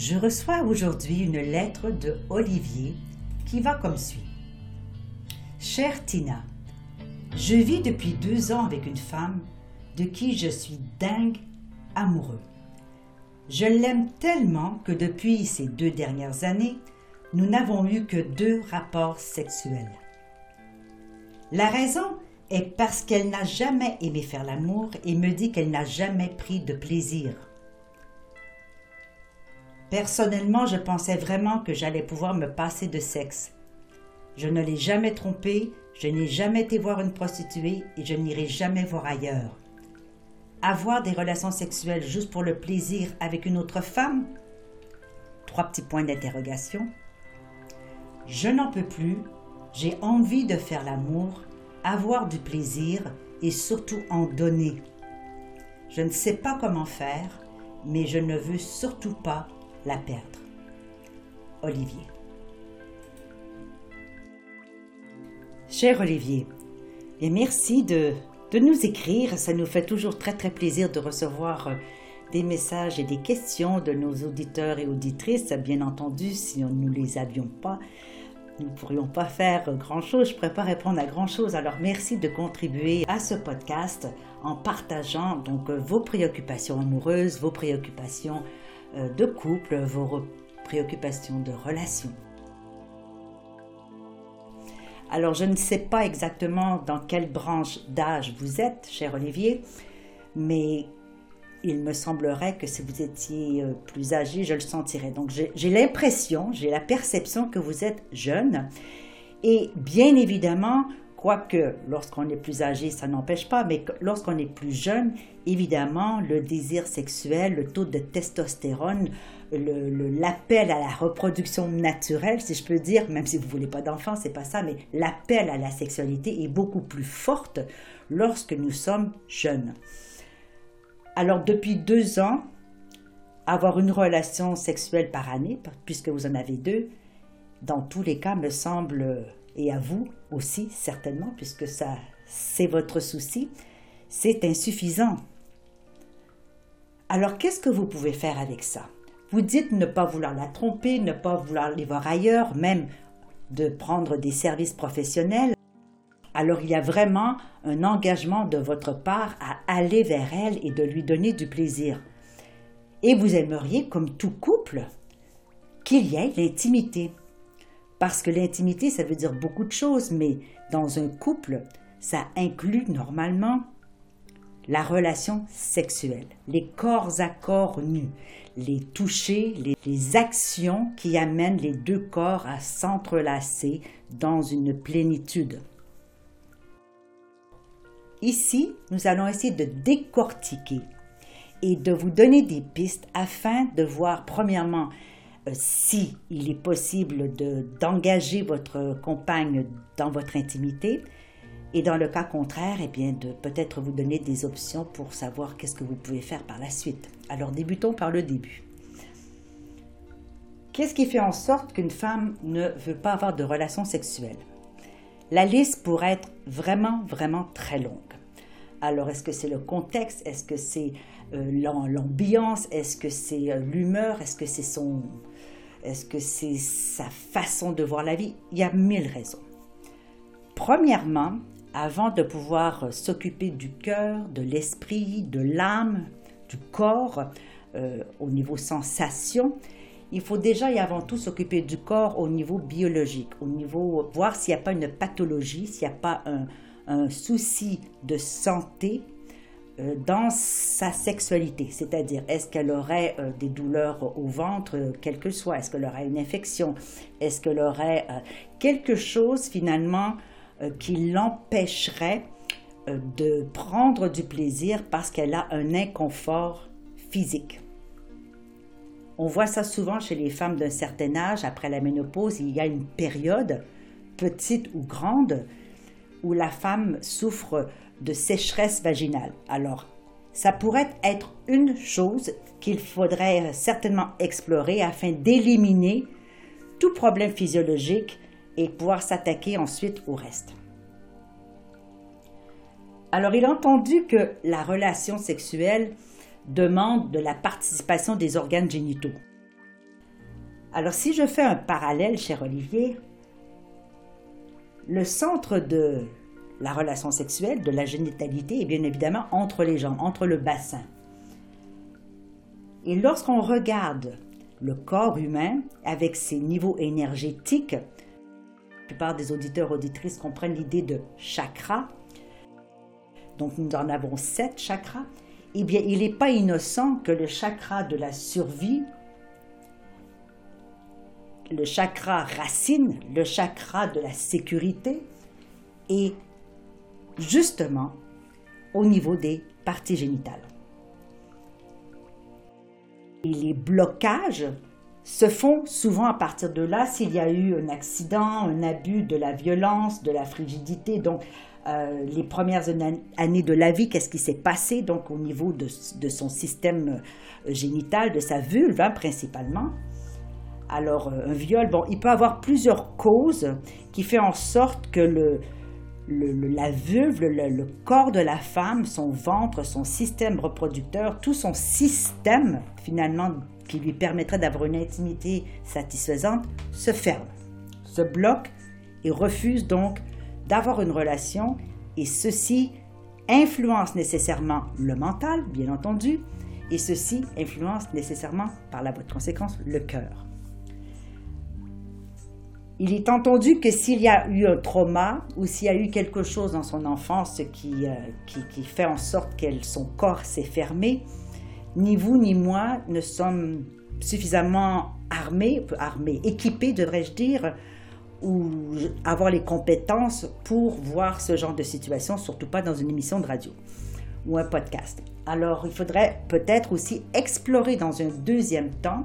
Je reçois aujourd'hui une lettre de Olivier qui va comme suit. Chère Tina, je vis depuis deux ans avec une femme de qui je suis dingue amoureux. Je l'aime tellement que depuis ces deux dernières années, nous n'avons eu que deux rapports sexuels. La raison est parce qu'elle n'a jamais aimé faire l'amour et me dit qu'elle n'a jamais pris de plaisir. Personnellement, je pensais vraiment que j'allais pouvoir me passer de sexe. Je ne l'ai jamais trompé, je n'ai jamais été voir une prostituée et je n'irai jamais voir ailleurs. Avoir des relations sexuelles juste pour le plaisir avec une autre femme? Trois petits points d'interrogation. Je n'en peux plus, j'ai envie de faire l'amour, avoir du plaisir et surtout en donner. Je ne sais pas comment faire, mais je ne veux surtout pas la perdre. Olivier. Cher Olivier, et merci de, de nous écrire. Ça nous fait toujours très très plaisir de recevoir euh, des messages et des questions de nos auditeurs et auditrices. Bien entendu, si nous ne les avions pas, nous ne pourrions pas faire grand-chose. Je ne pourrais pas répondre à grand-chose. Alors merci de contribuer à ce podcast en partageant donc euh, vos préoccupations amoureuses, vos préoccupations euh, de couple, vos préoccupations de relation. Alors, je ne sais pas exactement dans quelle branche d'âge vous êtes, cher Olivier, mais il me semblerait que si vous étiez euh, plus âgé, je le sentirais. Donc, j'ai l'impression, j'ai la perception que vous êtes jeune. Et bien évidemment, Quoique, lorsqu'on est plus âgé, ça n'empêche pas, mais lorsqu'on est plus jeune, évidemment, le désir sexuel, le taux de testostérone, l'appel à la reproduction naturelle, si je peux dire, même si vous voulez pas d'enfant, c'est pas ça, mais l'appel à la sexualité est beaucoup plus forte lorsque nous sommes jeunes. Alors, depuis deux ans, avoir une relation sexuelle par année, puisque vous en avez deux, dans tous les cas, me semble et à vous aussi certainement, puisque ça c'est votre souci, c'est insuffisant. Alors qu'est-ce que vous pouvez faire avec ça? Vous dites ne pas vouloir la tromper, ne pas vouloir les voir ailleurs, même de prendre des services professionnels. Alors il y a vraiment un engagement de votre part à aller vers elle et de lui donner du plaisir. Et vous aimeriez, comme tout couple, qu'il y ait l'intimité. Parce que l'intimité, ça veut dire beaucoup de choses, mais dans un couple, ça inclut normalement la relation sexuelle, les corps à corps nus, les touchés, les, actions qui amènent les deux corps à s'entrelacer dans une plénitude. Ici, nous allons essayer de décortiquer et de vous donner des pistes afin de voir premièrement si il est possible d'engager votre compagne dans votre intimité, et dans le cas contraire, eh bien, de peut-être vous donner des options pour savoir qu'est-ce que vous pouvez faire par la suite. Alors débutons par le début. Qu'est-ce qui fait en sorte qu'une femme ne veut pas avoir de relations sexuelles? La liste pourrait être vraiment, vraiment très longue. Alors, est-ce que c'est le contexte? Est-ce que c'est euh, l'ambiance? Est-ce que c'est euh, l'humeur? Est-ce que c'est son, est-ce que c'est sa façon de voir la vie? Il y a mille raisons. Premièrement, avant de pouvoir s'occuper du cœur, de l'esprit, de l'âme, du corps, euh, au niveau sensation, il faut déjà et avant tout s'occuper du corps au niveau biologique, au niveau voir s'il n'y a pas une pathologie, s'il n'y a pas un souci de santé euh, dans sa sexualité, c'est-à-dire est-ce qu'elle aurait euh, des douleurs au ventre, euh, quelle que soit, est-ce qu'elle aurait une infection, est-ce qu'elle aurait quelque chose finalement qui l'empêcherait de prendre du plaisir parce qu'elle a un inconfort physique? On voit ça souvent chez les femmes d'un certain âge, après la ménopause, il y a une période, petite ou grande, où la femme souffre de sécheresse vaginale. Alors, ça pourrait être une chose qu'il faudrait certainement explorer afin d'éliminer tout problème physiologique et pouvoir s'attaquer ensuite au reste. Alors, il a entendu que la relation sexuelle demande de la participation des organes génitaux. Alors si je fais un parallèle, cher Olivier, le centre de la relation sexuelle, de la génitalité, est bien évidemment entre les jambes, entre le bassin. Et lorsqu'on regarde le corps humain avec ses niveaux énergétiques, la plupart des auditeurs auditrices comprennent l'idée de chakra. Donc nous en avons sept chakras eh bien, il n'est pas innocent que le chakra de la survie, le chakra racine, le chakra de la sécurité, justement au niveau des parties génitales. Et les blocages se font souvent à partir de là s'il y a eu un accident, un abus de la violence, de la frigidité. Donc, euh, les premières années de la vie, qu'est-ce qui s'est passé donc au niveau de, son système euh, génital, de sa vulve hein, principalement. Alors, euh, un viol, bon, il peut avoir plusieurs causes qui font en sorte que le, la vulve, le, corps de la femme, son ventre, son système reproducteur, tout son système finalement qui lui permettrait d'avoir une intimité satisfaisante, se ferme, se bloque et refuse donc d'avoir une relation et ceci influence nécessairement le mental, bien entendu, et ceci influence nécessairement par la voie de conséquence le cœur. Il est entendu que s'il y a eu un trauma ou s'il y a eu quelque chose dans son enfance qui, euh, qui, qui fait en sorte que son corps s'est fermé, ni vous ni moi ne sommes suffisamment armés, armés équipés devrais-je dire, ou avoir les compétences pour voir ce genre de situation, surtout pas dans une émission de radio ou un podcast. Alors, il faudrait peut-être aussi explorer dans un deuxième temps,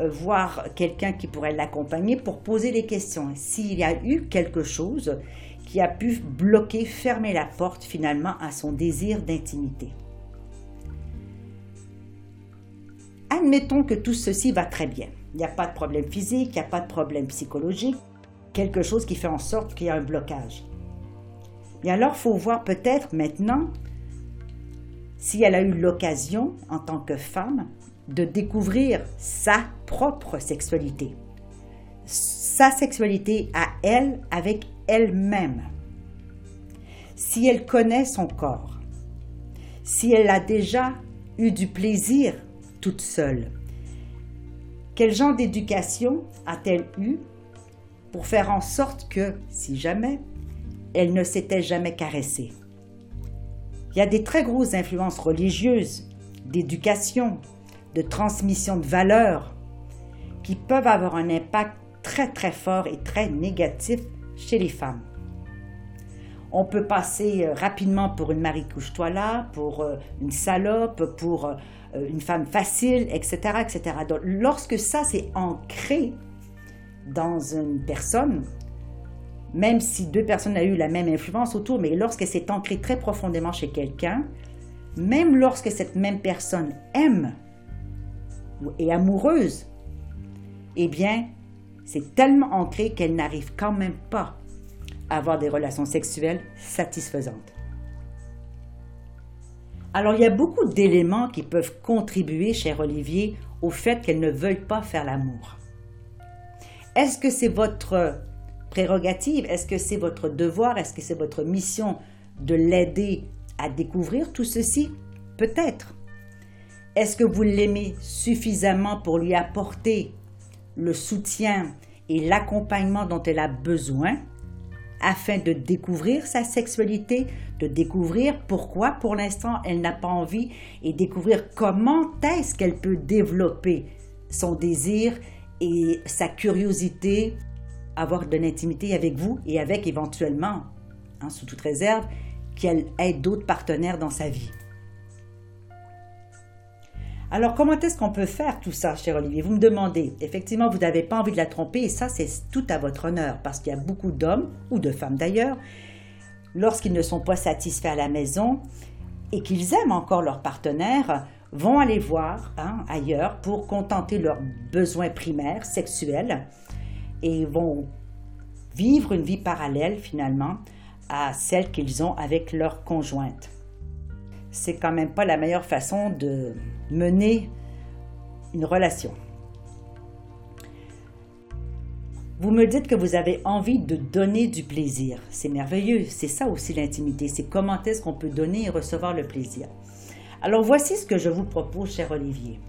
voir quelqu'un qui pourrait l'accompagner pour poser les questions. S'il y a eu quelque chose qui a pu bloquer, fermer la porte finalement à son désir d'intimité. Admettons que tout ceci va très bien. Il n'y a pas de problème physique, il n'y a pas de problème psychologique, quelque chose qui fait en sorte qu'il y a un blocage. Et alors, il faut voir peut-être maintenant si elle a eu l'occasion, en tant que femme, de découvrir sa propre sexualité. Sa sexualité à elle avec elle-même. Si elle connaît son corps. Si elle a déjà eu du plaisir toute seule. Quel genre d'éducation a-t-elle eu pour faire en sorte que, si jamais, elle ne s'était jamais caressée? Il y a des très grosses influences religieuses, d'éducation, de transmission de valeurs qui peuvent avoir un impact très très fort et très négatif chez les femmes. On peut passer euh, rapidement pour une Marie couche-toi là, pour euh, une salope, pour euh, une femme facile, etc., etc. Lorsque ça s'est ancré dans une personne, même si deux personnes ont eu la même influence autour, mais lorsque c'est ancré très profondément chez quelqu'un, même lorsque cette même personne aime et amoureuse, eh bien, c'est tellement ancré qu'elle n'arrive quand même pas à avoir des relations sexuelles satisfaisantes. Alors, il y a beaucoup d'éléments qui peuvent contribuer, cher Olivier, au fait qu'elles ne veulent pas faire l'amour. Est-ce que c'est votre prérogative? Est-ce que c'est votre devoir? Est-ce que c'est votre mission de l'aider à découvrir tout ceci? Peut-être. Est-ce que vous l'aimez suffisamment pour lui apporter le soutien et l'accompagnement dont elle a besoin afin de découvrir sa sexualité, de découvrir pourquoi pour l'instant elle n'a pas envie et découvrir comment est-ce qu'elle peut développer son désir et sa curiosité, avoir de l'intimité avec vous et avec éventuellement, hein, sous toute réserve, qu'elle ait d'autres partenaires dans sa vie. Alors, comment est-ce qu'on peut faire tout ça, cher Olivier? Vous me demandez. Effectivement, vous n'avez pas envie de la tromper, et ça, c'est tout à votre honneur, parce qu'il y a beaucoup d'hommes, ou de femmes d'ailleurs, lorsqu'ils ne sont pas satisfaits à la maison et qu'ils aiment encore leur partenaire, vont aller voir hein, ailleurs pour contenter leurs besoins primaires sexuels et vont vivre une vie parallèle finalement à celle qu'ils ont avec leur conjointe c'est quand même pas la meilleure façon de mener une relation. Vous me dites que vous avez envie de donner du plaisir. C'est merveilleux. C'est ça aussi l'intimité. C'est comment est-ce qu'on peut donner et recevoir le plaisir. Alors voici ce que je vous propose, cher Olivier.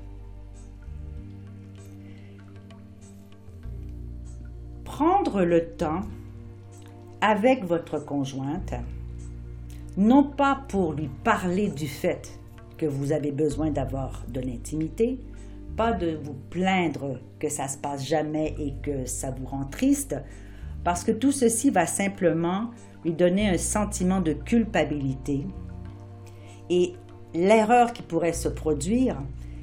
Prendre le temps avec votre conjointe non pas pour lui parler du fait que vous avez besoin d'avoir de l'intimité, pas de vous plaindre que ça se passe jamais et que ça vous rend triste, parce que tout ceci va simplement lui donner un sentiment de culpabilité. Et l'erreur qui pourrait se produire,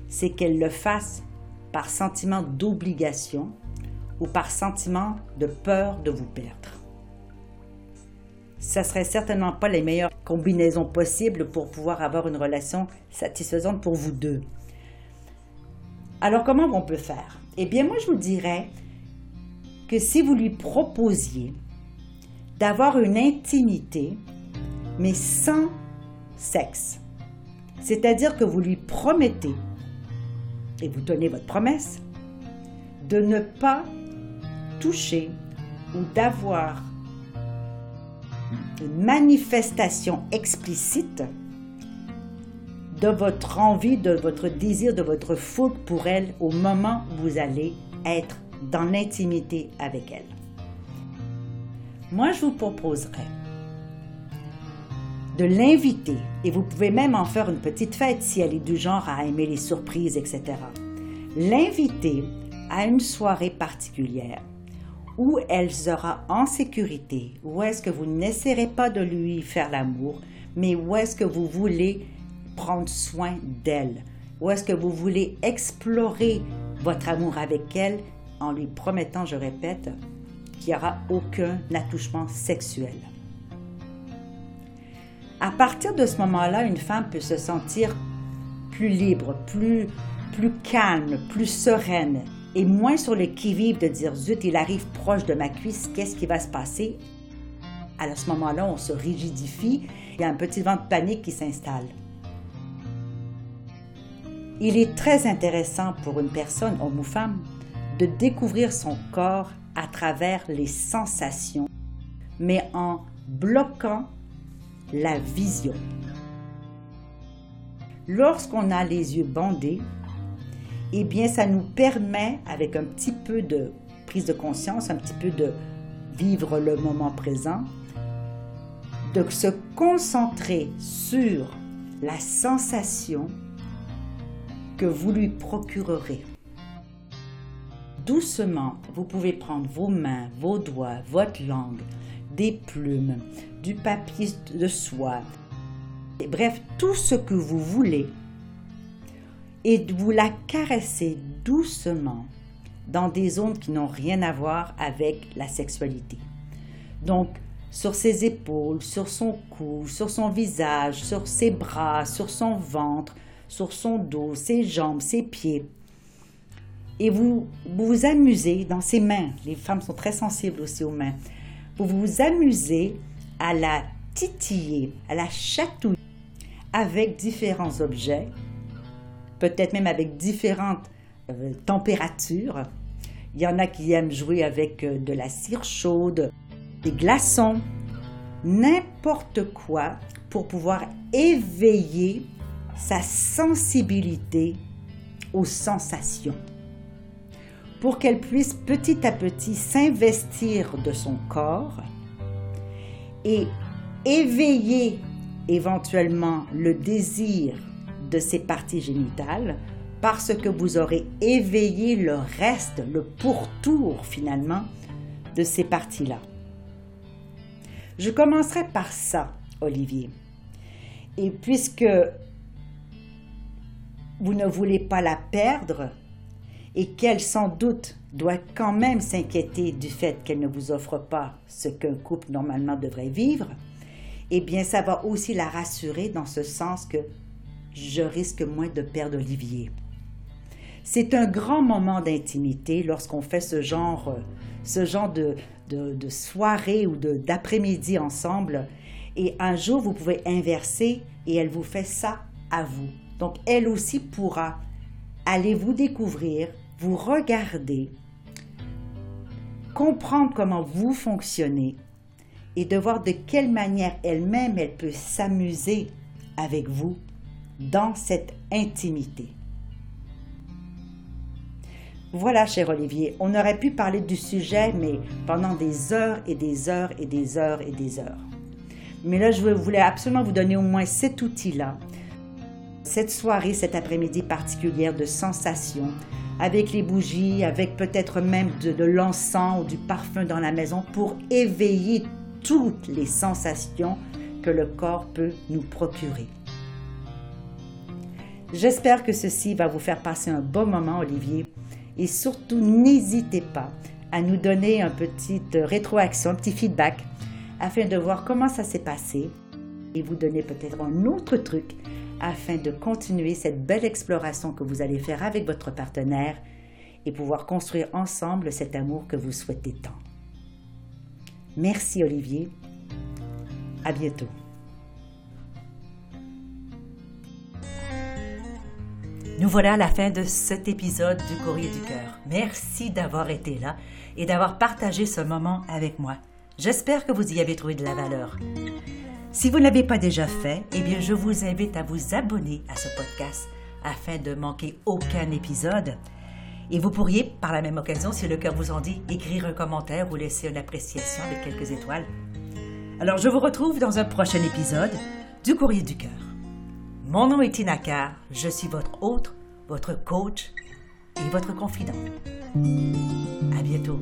c'est qu'elle le fasse par sentiment d'obligation ou par sentiment de peur de vous perdre ça serait certainement pas les meilleures combinaisons possibles pour pouvoir avoir une relation satisfaisante pour vous deux. Alors comment on peut faire? Eh bien moi je vous dirais que si vous lui proposiez d'avoir une intimité mais sans sexe, c'est-à-dire que vous lui promettez, et vous tenez votre promesse, de ne pas toucher ou d'avoir une manifestation explicite de votre envie, de votre désir, de votre faute pour elle au moment où vous allez être dans l'intimité avec elle. Moi, je vous proposerais de l'inviter, et vous pouvez même en faire une petite fête si elle est du genre à aimer les surprises, etc. L'inviter à une soirée particulière où elle sera en sécurité, où est-ce que vous n'essaierez pas de lui faire l'amour, mais où est-ce que vous voulez prendre soin d'elle, où est-ce que vous voulez explorer votre amour avec elle en lui promettant, je répète, qu'il n'y aura aucun attouchement sexuel? À partir de ce moment-là, une femme peut se sentir plus libre, plus, plus calme, plus sereine et moins sur le qui-vive de dire zut, il arrive proche de ma cuisse, qu'est-ce qui va se passer? À ce moment-là, on se rigidifie, il y a un petit vent de panique qui s'installe. Il est très intéressant pour une personne, homme ou femme, de découvrir son corps à travers les sensations, mais en bloquant la vision. Lorsqu'on a les yeux bandés, eh bien, ça nous permet, avec un petit peu de prise de conscience, un petit peu de vivre le moment présent, de se concentrer sur la sensation que vous lui procurerez. Doucement, vous pouvez prendre vos mains, vos doigts, votre langue, des plumes, du papier de soie, bref, tout ce que vous voulez et vous la caressez doucement dans des zones qui n'ont rien à voir avec la sexualité. Donc, sur ses épaules, sur son cou, sur son visage, sur ses bras, sur son ventre, sur son dos, ses jambes, ses pieds. Et vous vous amusez dans ses mains. Les femmes sont très sensibles aussi aux mains. Vous vous amusez à la titiller, à la chatouiller avec différents objets peut-être même avec différentes euh, températures. Il y en a qui aiment jouer avec euh, de la cire chaude, des glaçons, n'importe quoi pour pouvoir éveiller sa sensibilité aux sensations, pour qu'elle puisse petit à petit s'investir de son corps et éveiller éventuellement le désir de ces parties génitales parce que vous aurez éveillé le reste, le pourtour finalement de ces parties-là. Je commencerai par ça, Olivier. Et puisque vous ne voulez pas la perdre et qu'elle sans doute doit quand même s'inquiéter du fait qu'elle ne vous offre pas ce qu'un couple normalement devrait vivre, eh bien ça va aussi la rassurer dans ce sens que je risque moins de perdre Olivier. C'est un grand moment d'intimité lorsqu'on fait ce genre, ce genre de, de, soirée ou d'après-midi ensemble. Et un jour, vous pouvez inverser et elle vous fait ça à vous. Donc, elle aussi pourra aller vous découvrir, vous regarder, comprendre comment vous fonctionnez et de voir de quelle manière elle-même elle peut s'amuser avec vous dans cette intimité. Voilà, cher Olivier, on aurait pu parler du sujet, mais pendant des heures et des heures et des heures et des heures. Mais là, je voulais absolument vous donner au moins cet outil-là, cette soirée, cet après-midi particulière de sensations, avec les bougies, avec peut-être même de, de l'encens ou du parfum dans la maison pour éveiller toutes les sensations que le corps peut nous procurer. J'espère que ceci va vous faire passer un bon moment, Olivier. Et surtout, n'hésitez pas à nous donner un petit euh, rétroaction, un petit feedback, afin de voir comment ça s'est passé et vous donner peut-être un autre truc afin de continuer cette belle exploration que vous allez faire avec votre partenaire et pouvoir construire ensemble cet amour que vous souhaitez tant. Merci Olivier. À bientôt. Nous voilà à la fin de cet épisode du Courrier du Cœur. Merci d'avoir été là et d'avoir partagé ce moment avec moi. J'espère que vous y avez trouvé de la valeur. Si vous ne l'avez pas déjà fait, eh bien, je vous invite à vous abonner à ce podcast afin de manquer aucun épisode. Et vous pourriez, par la même occasion, si le cœur vous en dit, écrire un commentaire ou laisser une appréciation de quelques étoiles. Alors, je vous retrouve dans un prochain épisode du Courrier du Cœur. Mon nom est Tina je suis votre hôte, votre coach et votre confident. À bientôt.